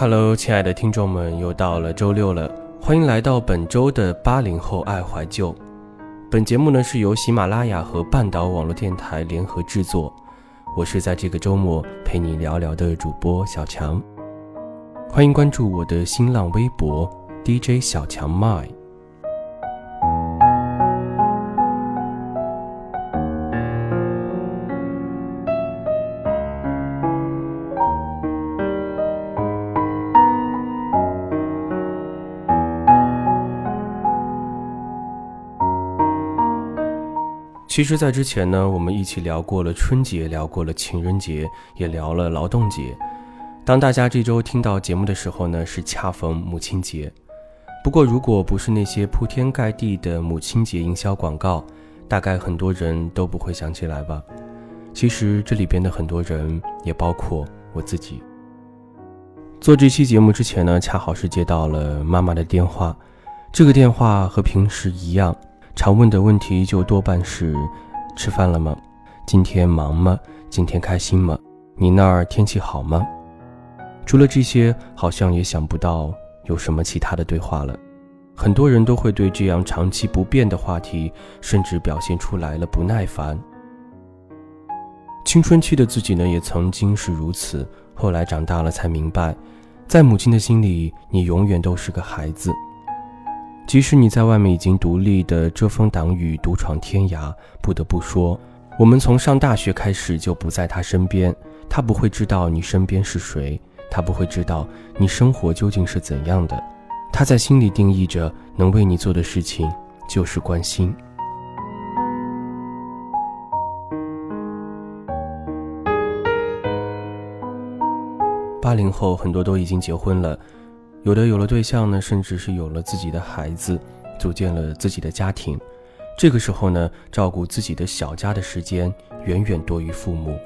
Hello，亲爱的听众们，又到了周六了，欢迎来到本周的八零后爱怀旧。本节目呢是由喜马拉雅和半岛网络电台联合制作，我是在这个周末陪你聊聊的主播小强，欢迎关注我的新浪微博 DJ 小强 My。其实，在之前呢，我们一起聊过了春节，聊过了情人节，也聊了劳动节。当大家这周听到节目的时候呢，是恰逢母亲节。不过，如果不是那些铺天盖地的母亲节营销广告，大概很多人都不会想起来吧。其实，这里边的很多人，也包括我自己。做这期节目之前呢，恰好是接到了妈妈的电话。这个电话和平时一样。常问的问题就多半是：吃饭了吗？今天忙吗？今天开心吗？你那儿天气好吗？除了这些，好像也想不到有什么其他的对话了。很多人都会对这样长期不变的话题，甚至表现出来了不耐烦。青春期的自己呢，也曾经是如此。后来长大了才明白，在母亲的心里，你永远都是个孩子。即使你在外面已经独立的遮风挡雨、独闯天涯，不得不说，我们从上大学开始就不在他身边，他不会知道你身边是谁，他不会知道你生活究竟是怎样的，他在心里定义着能为你做的事情就是关心。八零后很多都已经结婚了。有的有了对象呢，甚至是有了自己的孩子，组建了自己的家庭。这个时候呢，照顾自己的小家的时间远远多于父母。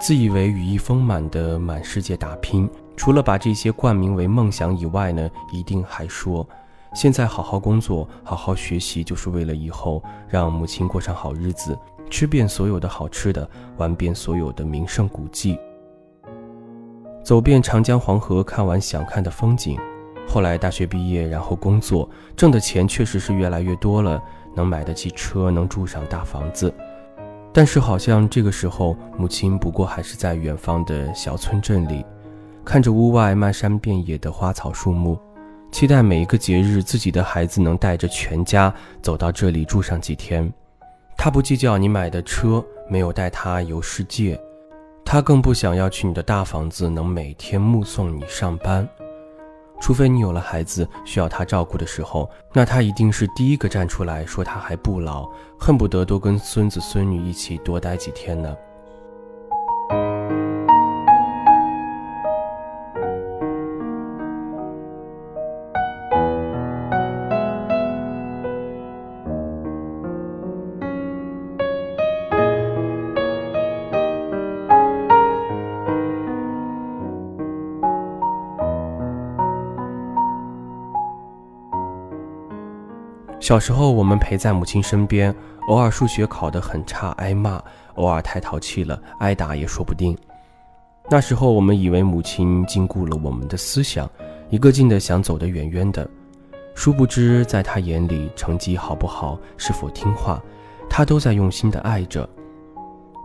自以为羽翼丰满的满世界打拼，除了把这些冠名为梦想以外呢，一定还说：现在好好工作，好好学习，就是为了以后让母亲过上好日子，吃遍所有的好吃的，玩遍所有的名胜古迹。走遍长江黄河，看完想看的风景。后来大学毕业，然后工作，挣的钱确实是越来越多了，能买得起车，能住上大房子。但是好像这个时候，母亲不过还是在远方的小村镇里，看着屋外漫山遍野的花草树木，期待每一个节日，自己的孩子能带着全家走到这里住上几天。他不计较你买的车没有带他游世界。他更不想要去你的大房子，能每天目送你上班，除非你有了孩子需要他照顾的时候，那他一定是第一个站出来说他还不老，恨不得多跟孙子孙女一起多待几天呢。小时候，我们陪在母亲身边，偶尔数学考得很差，挨骂；偶尔太淘气了，挨打也说不定。那时候，我们以为母亲禁锢了我们的思想，一个劲的想走得远远的。殊不知，在她眼里，成绩好不好，是否听话，她都在用心的爱着。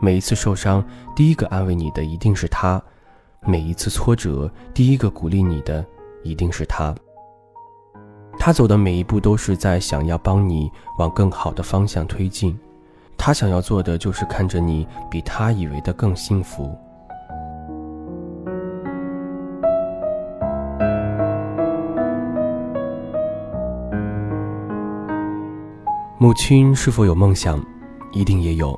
每一次受伤，第一个安慰你的一定是她；每一次挫折，第一个鼓励你的一定是她。他走的每一步都是在想要帮你往更好的方向推进，他想要做的就是看着你比他以为的更幸福。母亲是否有梦想？一定也有。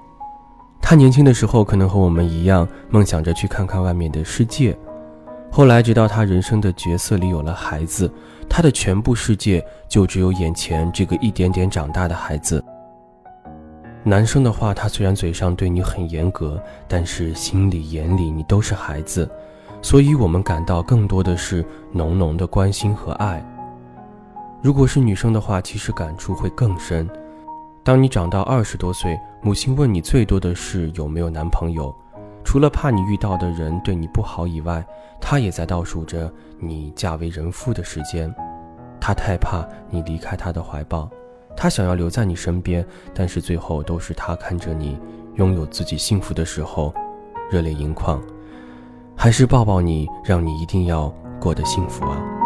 她年轻的时候可能和我们一样，梦想着去看看外面的世界。后来，直到他人生的角色里有了孩子。他的全部世界就只有眼前这个一点点长大的孩子。男生的话，他虽然嘴上对你很严格，但是心里眼里你都是孩子，所以我们感到更多的是浓浓的关心和爱。如果是女生的话，其实感触会更深。当你长到二十多岁，母亲问你最多的是有没有男朋友。除了怕你遇到的人对你不好以外，他也在倒数着你嫁为人妇的时间。他太怕你离开他的怀抱，他想要留在你身边，但是最后都是他看着你拥有自己幸福的时候，热泪盈眶，还是抱抱你，让你一定要过得幸福啊。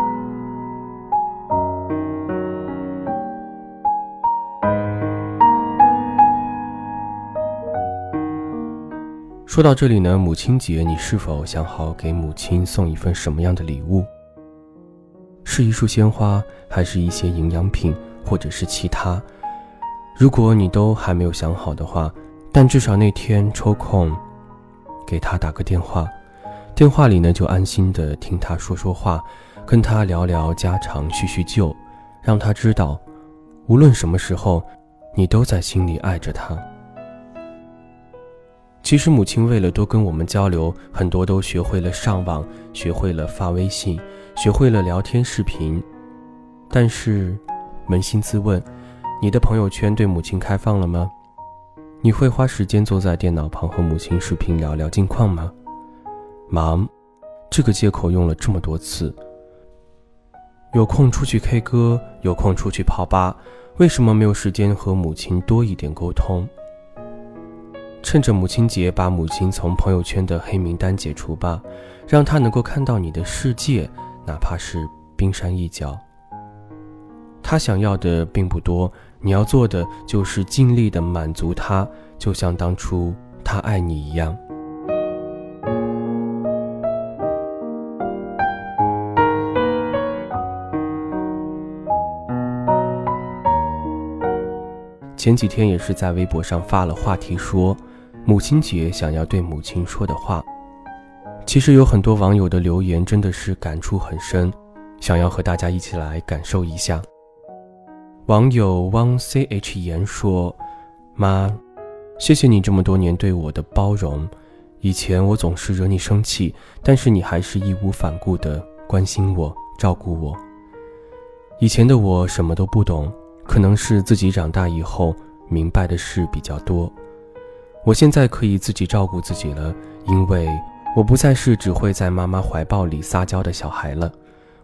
说到这里呢，母亲节，你是否想好给母亲送一份什么样的礼物？是一束鲜花，还是一些营养品，或者是其他？如果你都还没有想好的话，但至少那天抽空给她打个电话，电话里呢就安心的听她说说话，跟她聊聊家常，叙叙旧，让她知道，无论什么时候，你都在心里爱着她。其实母亲为了多跟我们交流，很多都学会了上网，学会了发微信，学会了聊天视频。但是，扪心自问，你的朋友圈对母亲开放了吗？你会花时间坐在电脑旁和母亲视频聊聊近况吗？忙，这个借口用了这么多次。有空出去 K 歌，有空出去泡吧，为什么没有时间和母亲多一点沟通？趁着母亲节，把母亲从朋友圈的黑名单解除吧，让她能够看到你的世界，哪怕是冰山一角。她想要的并不多，你要做的就是尽力的满足她，就像当初她爱你一样。前几天也是在微博上发了话题说。母亲节想要对母亲说的话，其实有很多网友的留言真的是感触很深，想要和大家一起来感受一下。网友汪 ch 言说：“妈，谢谢你这么多年对我的包容，以前我总是惹你生气，但是你还是义无反顾的关心我、照顾我。以前的我什么都不懂，可能是自己长大以后明白的事比较多。”我现在可以自己照顾自己了，因为我不再是只会在妈妈怀抱里撒娇的小孩了。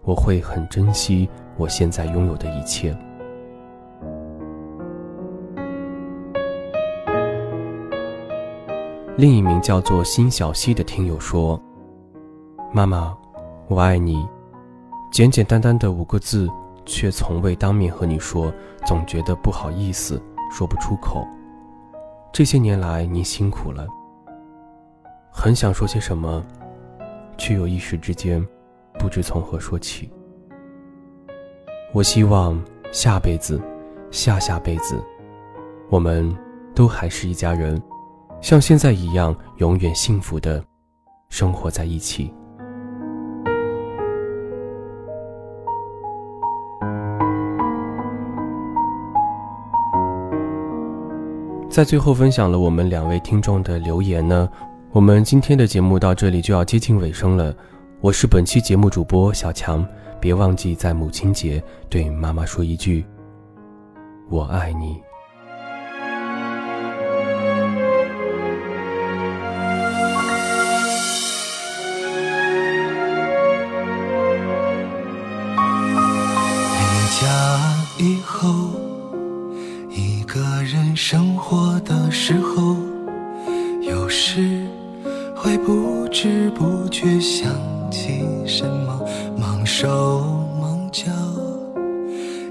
我会很珍惜我现在拥有的一切。另一名叫做辛小溪的听友说：“妈妈，我爱你。”简简单单的五个字，却从未当面和你说，总觉得不好意思，说不出口。这些年来，你辛苦了。很想说些什么，却又一时之间不知从何说起。我希望下辈子、下下辈子，我们都还是一家人，像现在一样，永远幸福的生活在一起。在最后分享了我们两位听众的留言呢，我们今天的节目到这里就要接近尾声了。我是本期节目主播小强，别忘记在母亲节对妈妈说一句：“我爱你。”手忙脚。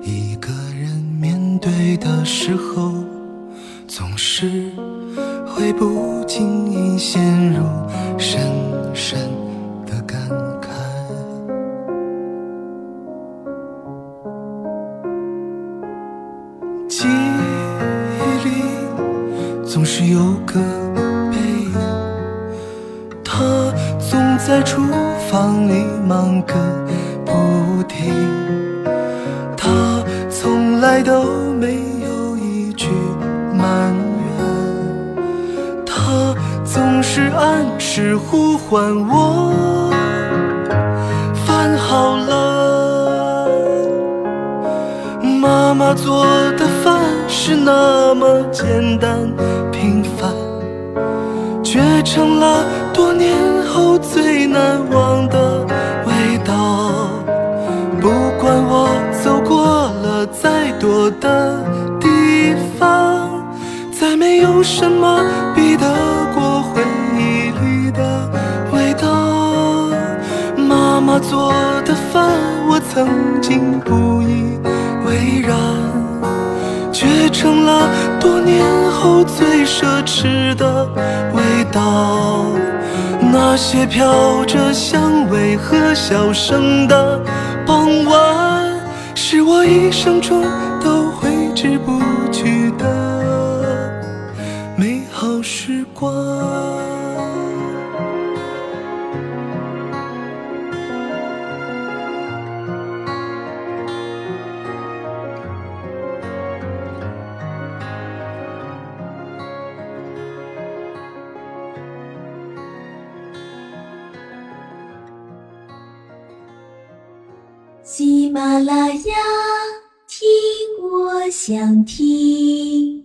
一个人面对的时候，总是会不经意陷入深深的感慨。记忆里总是有个背影，他总在厨房里忙个不停，他从来都没有一句埋怨，他总是按时呼唤我，饭好了，妈妈做的饭是那么简单平凡。却成了多年后最难忘的再多的地方，再没有什么比得过回忆里的味道。妈妈做的饭，我曾经不以为然，却成了多年后最奢侈的味道。那些飘着香味和笑声的，是我一生中都挥之不去的马拉雅，听我想听。